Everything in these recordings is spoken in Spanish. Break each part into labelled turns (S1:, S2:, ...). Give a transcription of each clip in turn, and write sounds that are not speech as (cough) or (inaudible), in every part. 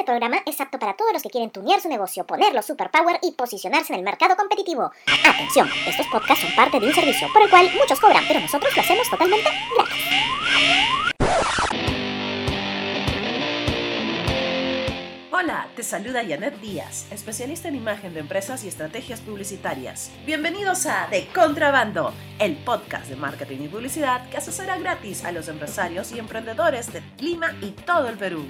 S1: Este programa es apto para todos los que quieren tunear su negocio, ponerlo superpower y posicionarse en el mercado competitivo. Atención, estos podcasts son parte de un servicio por el cual muchos cobran, pero nosotros lo hacemos totalmente gratis.
S2: Hola, te saluda Janet Díaz, especialista en imagen de empresas y estrategias publicitarias. Bienvenidos a De Contrabando, el podcast de marketing y publicidad que asesora gratis a los empresarios y emprendedores de Lima y todo el Perú.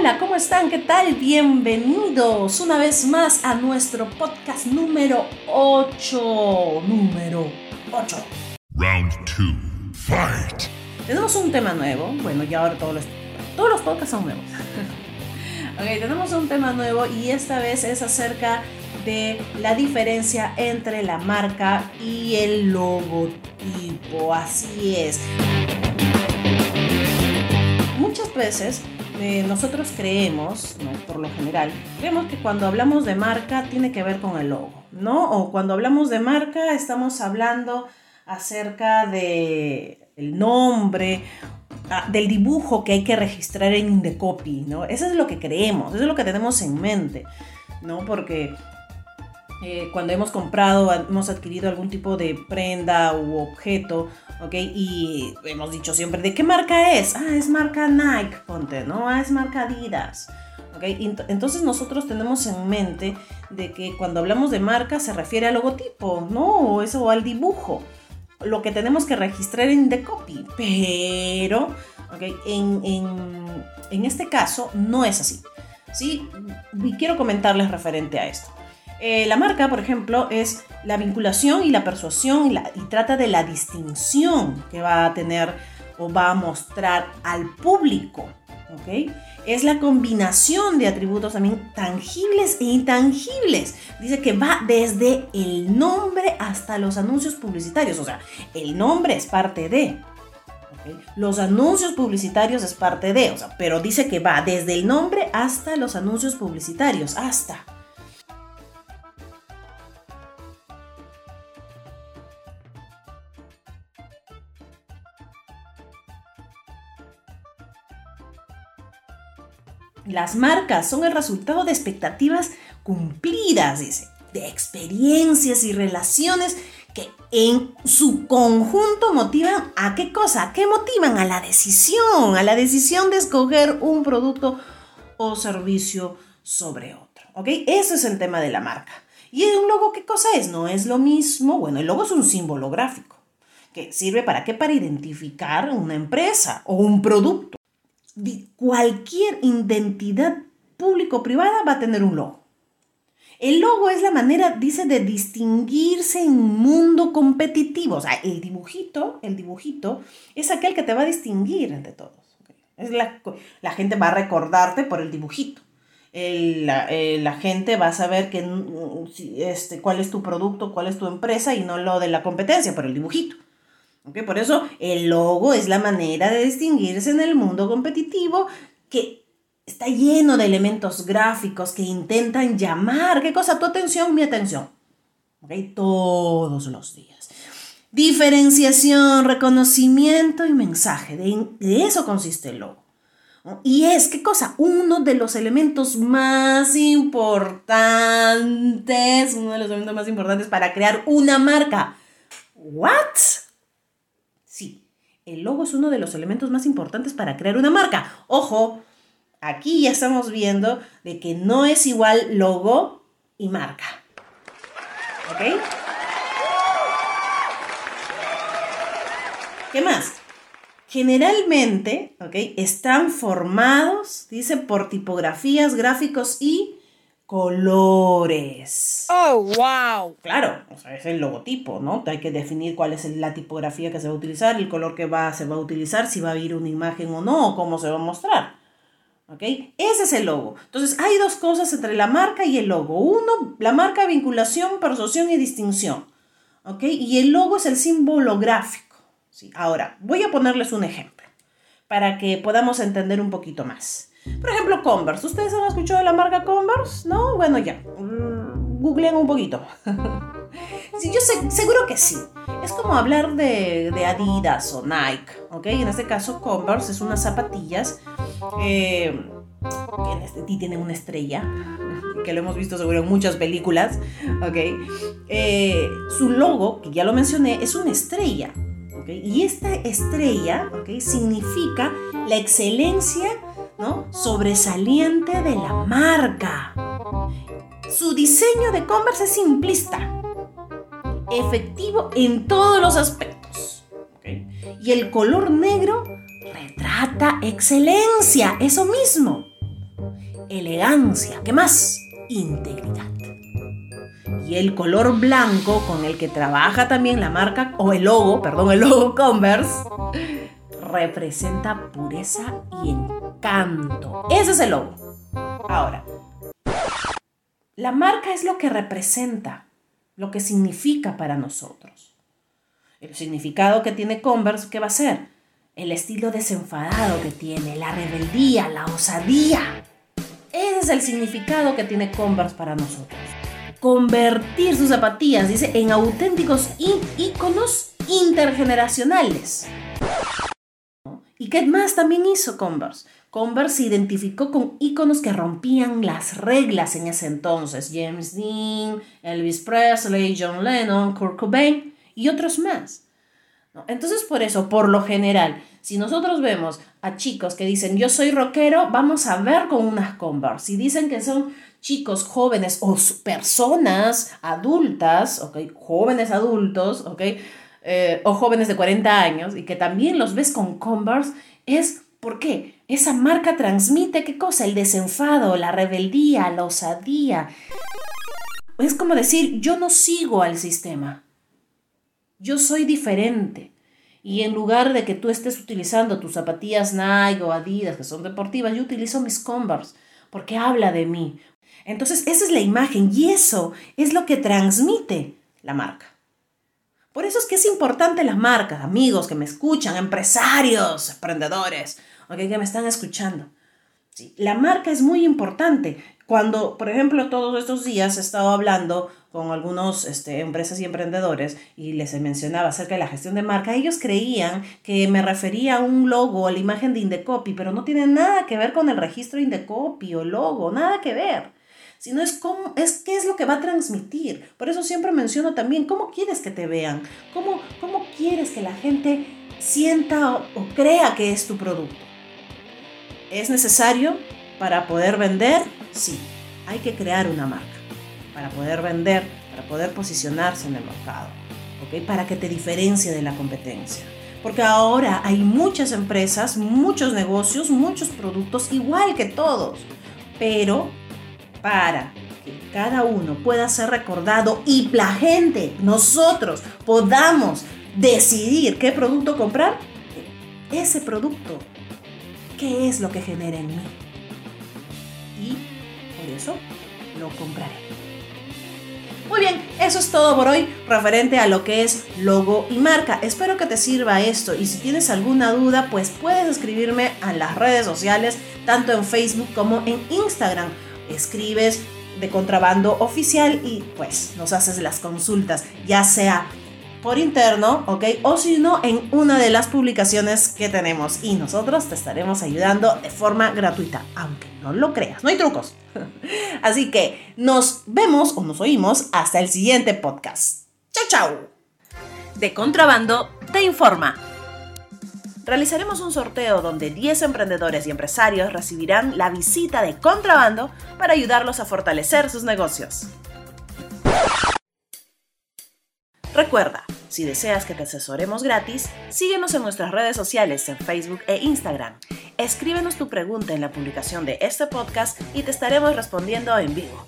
S2: Hola, ¿cómo están? ¿Qué tal? Bienvenidos una vez más a nuestro podcast número 8. Número 8.
S3: Round 2. Fight.
S2: Tenemos un tema nuevo. Bueno, ya ahora todos los, todos los podcasts son nuevos. (laughs) ok, tenemos un tema nuevo y esta vez es acerca de la diferencia entre la marca y el logotipo. Así es. Muchas veces eh, nosotros creemos, ¿no? por lo general, creemos que cuando hablamos de marca tiene que ver con el logo, ¿no? O cuando hablamos de marca estamos hablando acerca de el nombre, ah, del dibujo que hay que registrar en Indecopy, ¿no? Eso es lo que creemos, eso es lo que tenemos en mente, ¿no? Porque eh, cuando hemos comprado, hemos adquirido algún tipo de prenda u objeto, ¿ok? Y hemos dicho siempre, ¿de qué marca es? Ah, es marca Nike, ponte, ¿no? Ah, es marca Adidas. ¿ok? Entonces nosotros tenemos en mente de que cuando hablamos de marca se refiere al logotipo, ¿no? O eso, o al dibujo. Lo que tenemos que registrar en The Copy. Pero, ¿ok? En, en, en este caso no es así. ¿Sí? Y quiero comentarles referente a esto. Eh, la marca, por ejemplo, es la vinculación y la persuasión y, trata de la distinción que va a tener o va a mostrar al público. ¿ok? Es la combinación de atributos también tangibles e intangibles. Dice que va desde el nombre hasta los anuncios publicitarios. O sea, el nombre es parte de. Los anuncios publicitarios es parte de. O sea, pero dice que va desde el nombre hasta los anuncios publicitarios. Hasta. Las marcas son el resultado de expectativas cumplidas, dice, de experiencias y relaciones que en su conjunto motivan a qué cosa, qué motivan a la decisión, a la decisión de escoger un producto o servicio sobre otro. ¿Ok? Eso es el tema de la marca. ¿Y un logo qué cosa es? No es lo mismo. Bueno, el logo es un símbolo gráfico que sirve para qué? Para identificar una empresa o un producto cualquier identidad público-privada va a tener un logo. El logo es la manera, dice, de distinguirse en un mundo competitivo. O sea, el dibujito, el dibujito es aquel que te va a distinguir entre todos. Es la, gente va a recordarte por el dibujito. la, eh, la, gente va a saber que, mm, este, cuál es tu producto, cuál es tu empresa y no lo de la competencia, por el dibujito. Por eso el logo es la manera de distinguirse en el mundo competitivo que está lleno de elementos gráficos que intentan llamar, ¿qué cosa? Tu atención, mi atención. Todos los días. Diferenciación, reconocimiento y mensaje. De, de eso consiste el logo. Y es, ¿qué cosa? Uno de los elementos más importantes, uno de los elementos más importantes para crear una marca. ¿What? El logo es uno de los elementos más importantes para crear una marca. Ojo, aquí ya estamos viendo de que no es igual logo y marca. ¿Ok? ¿Qué más? Generalmente, ¿ok? Están formados, dice, por tipografías, gráficos y colores.
S4: Oh, wow.
S2: Claro, o sea, es el logotipo, ¿no? Hay que definir cuál es la tipografía que se va a utilizar, el color que va, se va a utilizar, si va a ir una imagen o no, o cómo se va a mostrar. ¿Ok? Ese es el logo. Entonces, hay dos cosas entre la marca y el logo. Uno, la marca, vinculación, persuasión y distinción. ¿Ok? Y el logo es el símbolo gráfico. ¿sí? Ahora, voy a ponerles un ejemplo para que podamos entender un poquito más. Por ejemplo, Converse. ¿Ustedes han escuchado de la marca Converse? No, bueno, ya. Mm, googleen un poquito. (laughs) Sí, yo sé, seguro que sí. Es como hablar de, Adidas o Nike, ¿ok? En este caso Converse es unas zapatillas eh, que en este, una estrella, (laughs) que lo hemos visto seguro en muchas películas, ¿ok? Eh, su logo, que ya lo mencioné, es una estrella. Y esta estrella, ¿ok? Significa la excelencia, Sobresaliente de la marca. Su diseño de Converse es simplista, efectivo en todos los aspectos. Y el color negro retrata excelencia, eso mismo. Elegancia, ¿qué más? Integridad. Y el color blanco con el que trabaja también la marca, o el logo, perdón, el logo Converse, representa pureza y encanto. Ese es el logo. Ahora, la marca es lo que representa, lo que significa para nosotros. El significado que tiene Converse, ¿qué va a ser? El estilo desenfadado que tiene, la rebeldía, la osadía. Ese es el significado que tiene Converse para nosotros. Convertir sus zapatillas, dice, en auténticos íconos intergeneracionales. ¿Y qué más también hizo Converse? Converse se identificó con íconos que rompían las reglas en ese entonces. James Dean, Elvis Presley, John Lennon, Kurt Cobain y otros más. Entonces por eso, por lo general, si nosotros vemos a chicos que dicen yo soy rockero, vamos a ver con unas Converse. Si dicen que son chicos jóvenes o personas adultas, jóvenes adultos, eh, o jóvenes de 40 años y que también los ves con Converse, es ¿por qué? Esa marca transmite qué cosa? El desenfado, la rebeldía, la osadía. Es como decir, yo no sigo al sistema. Yo soy diferente. Y en lugar de que tú estés utilizando tus zapatillas Nike o Adidas, que son deportivas, yo utilizo mis Converse, porque habla de mí. Entonces, esa es la imagen y eso es lo que transmite la marca. Por eso es que es importante las marcas, amigos que me escuchan, empresarios, emprendedores, okay, que me están escuchando. Sí, la marca es muy importante. Cuando, por ejemplo, todos estos días he estado hablando con algunos este, empresas y emprendedores y les mencionaba acerca de la gestión de marca, ellos creían que me refería a un logo, a la imagen de Indecopy, pero no tiene nada que ver con el registro Indecopy o logo, nada que ver sino es, cómo, es qué es lo que va a transmitir. Por eso siempre menciono también cómo quieres que te vean, cómo, cómo quieres que la gente sienta o, o crea que es tu producto. ¿Es necesario para poder vender? Sí, hay que crear una marca para poder vender, para poder posicionarse en el mercado. Para que te diferencie de la competencia. Porque ahora hay muchas empresas, muchos negocios, muchos productos, igual que todos, pero para que cada uno pueda ser recordado y la gente, nosotros, podamos decidir qué producto comprar, ese producto, qué es lo que genera en mí. Y por eso lo compraré. Muy bien, eso es todo por hoy referente a lo que es logo y marca. Espero que te sirva esto y si tienes alguna duda, pues puedes escribirme a las redes sociales, tanto en Facebook como en Instagram escribes de contrabando oficial y pues nos haces las consultas, ya sea por interno, ¿ok? O si no, en una de las publicaciones que tenemos y nosotros te estaremos ayudando de forma gratuita, aunque no lo creas, no hay trucos. (laughs) Así que nos vemos o nos oímos hasta el siguiente podcast. Chao, chao. De contrabando te informa realizaremos un sorteo donde 10 emprendedores y empresarios recibirán la visita de contrabando para ayudarlos a fortalecer sus negocios. Recuerda, si deseas que te asesoremos gratis, síguenos en nuestras redes sociales en Facebook e Instagram. Escríbenos tu pregunta en la publicación de este podcast y te estaremos respondiendo en vivo.